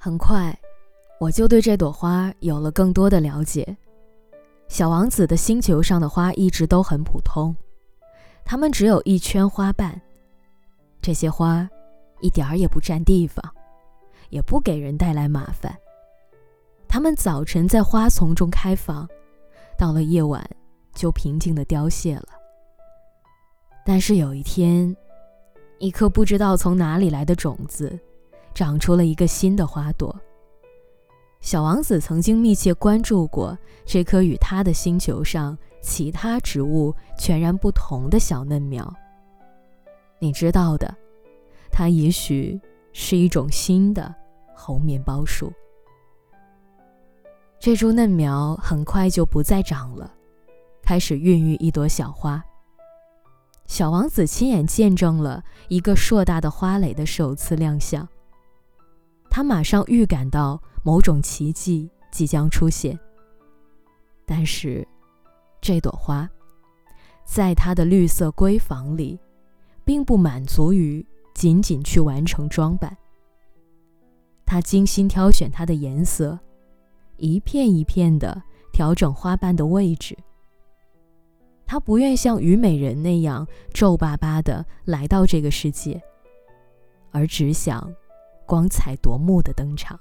很快，我就对这朵花有了更多的了解。小王子的星球上的花一直都很普通，它们只有一圈花瓣。这些花一点儿也不占地方，也不给人带来麻烦。它们早晨在花丛中开放，到了夜晚就平静地凋谢了。但是有一天，一颗不知道从哪里来的种子，长出了一个新的花朵。小王子曾经密切关注过这颗与他的星球上其他植物全然不同的小嫩苗。你知道的，它也许是一种新的红面包树。这株嫩苗很快就不再长了，开始孕育一朵小花。小王子亲眼见证了一个硕大的花蕾的首次亮相，他马上预感到某种奇迹即将出现。但是，这朵花在他的绿色闺房里，并不满足于仅仅去完成装扮。他精心挑选它的颜色，一片一片地调整花瓣的位置。他不愿像虞美人那样皱巴巴地来到这个世界，而只想光彩夺目的登场。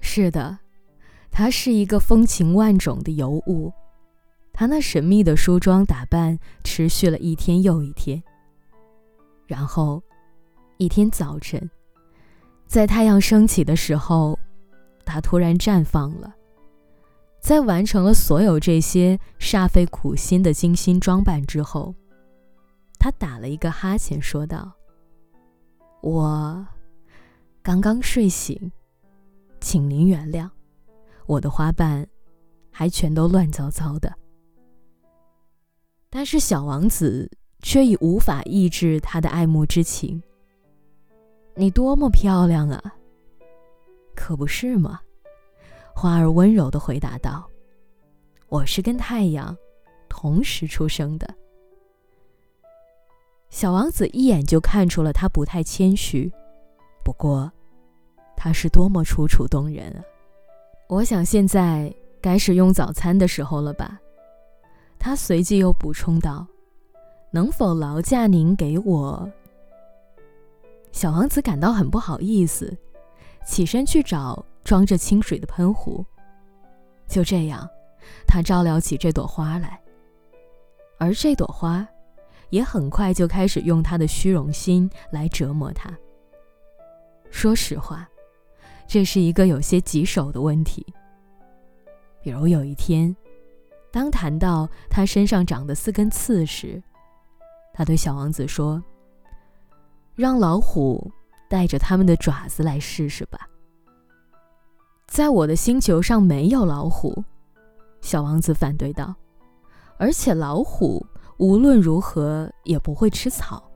是的，他是一个风情万种的尤物。他那神秘的梳妆打扮持续了一天又一天。然后，一天早晨，在太阳升起的时候，他突然绽放了。在完成了所有这些煞费苦心的精心装扮之后，他打了一个哈欠，说道：“我刚刚睡醒，请您原谅，我的花瓣还全都乱糟糟的。”但是小王子却已无法抑制他的爱慕之情。“你多么漂亮啊！可不是吗？”花儿温柔地回答道：“我是跟太阳同时出生的。”小王子一眼就看出了他不太谦虚，不过，他是多么楚楚动人啊！我想现在该是用早餐的时候了吧？他随即又补充道：“能否劳驾您给我？”小王子感到很不好意思，起身去找。装着清水的喷壶，就这样，他照料起这朵花来。而这朵花，也很快就开始用他的虚荣心来折磨他。说实话，这是一个有些棘手的问题。比如有一天，当谈到他身上长的四根刺时，他对小王子说：“让老虎带着他们的爪子来试试吧。”在我的星球上没有老虎，小王子反对道。而且老虎无论如何也不会吃草。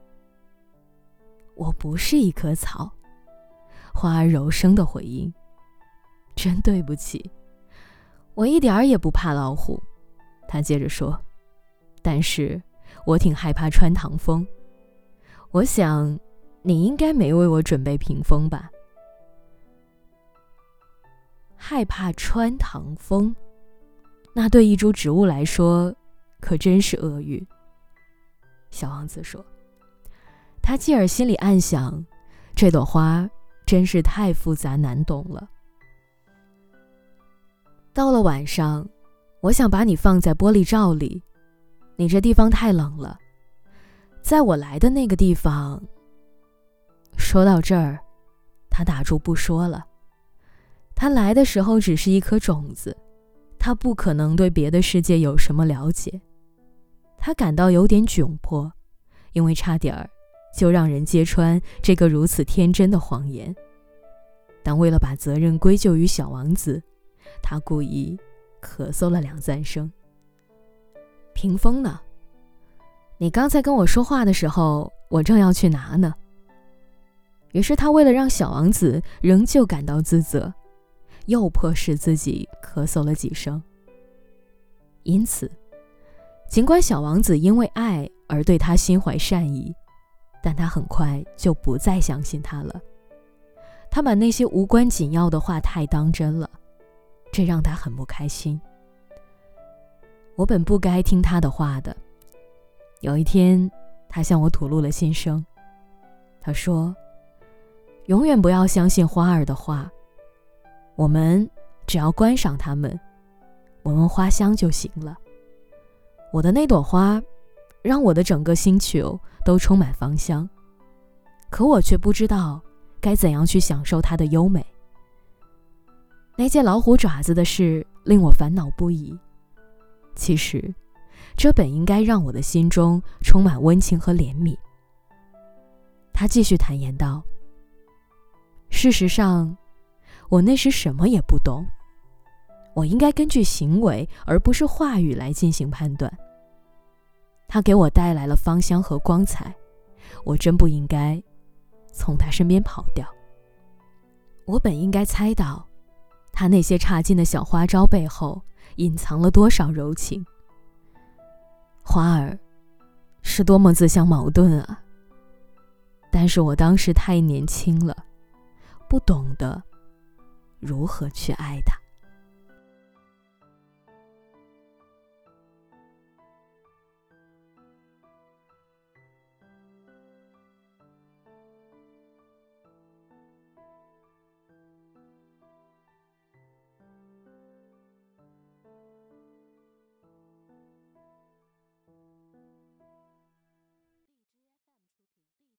我不是一棵草，花柔声的回应。真对不起，我一点儿也不怕老虎。他接着说，但是我挺害怕穿堂风。我想，你应该没为我准备屏风吧。害怕穿堂风，那对一株植物来说，可真是厄运。小王子说：“他继而心里暗想，这朵花真是太复杂难懂了。”到了晚上，我想把你放在玻璃罩里，你这地方太冷了。在我来的那个地方。说到这儿，他打住不说了。他来的时候只是一颗种子，他不可能对别的世界有什么了解。他感到有点窘迫，因为差点儿就让人揭穿这个如此天真的谎言。但为了把责任归咎于小王子，他故意咳嗽了两三声。屏风呢？你刚才跟我说话的时候，我正要去拿呢。于是他为了让小王子仍旧感到自责。又迫使自己咳嗽了几声。因此，尽管小王子因为爱而对他心怀善意，但他很快就不再相信他了。他把那些无关紧要的话太当真了，这让他很不开心。我本不该听他的话的。有一天，他向我吐露了心声。他说：“永远不要相信花儿的话，我们只要观赏它们，闻闻花香就行了。我的那朵花，让我的整个星球都充满芳香，可我却不知道。”该怎样去享受它的优美？那件老虎爪子的事令我烦恼不已。其实，这本应该让我的心中充满温情和怜悯。他继续坦言道：“事实上，我那时什么也不懂。我应该根据行为而不是话语来进行判断。他给我带来了芳香和光彩，我真不应该。”从他身边跑掉。我本应该猜到，他那些差劲的小花招背后隐藏了多少柔情。花儿，是多么自相矛盾啊！但是我当时太年轻了，不懂得如何去爱他。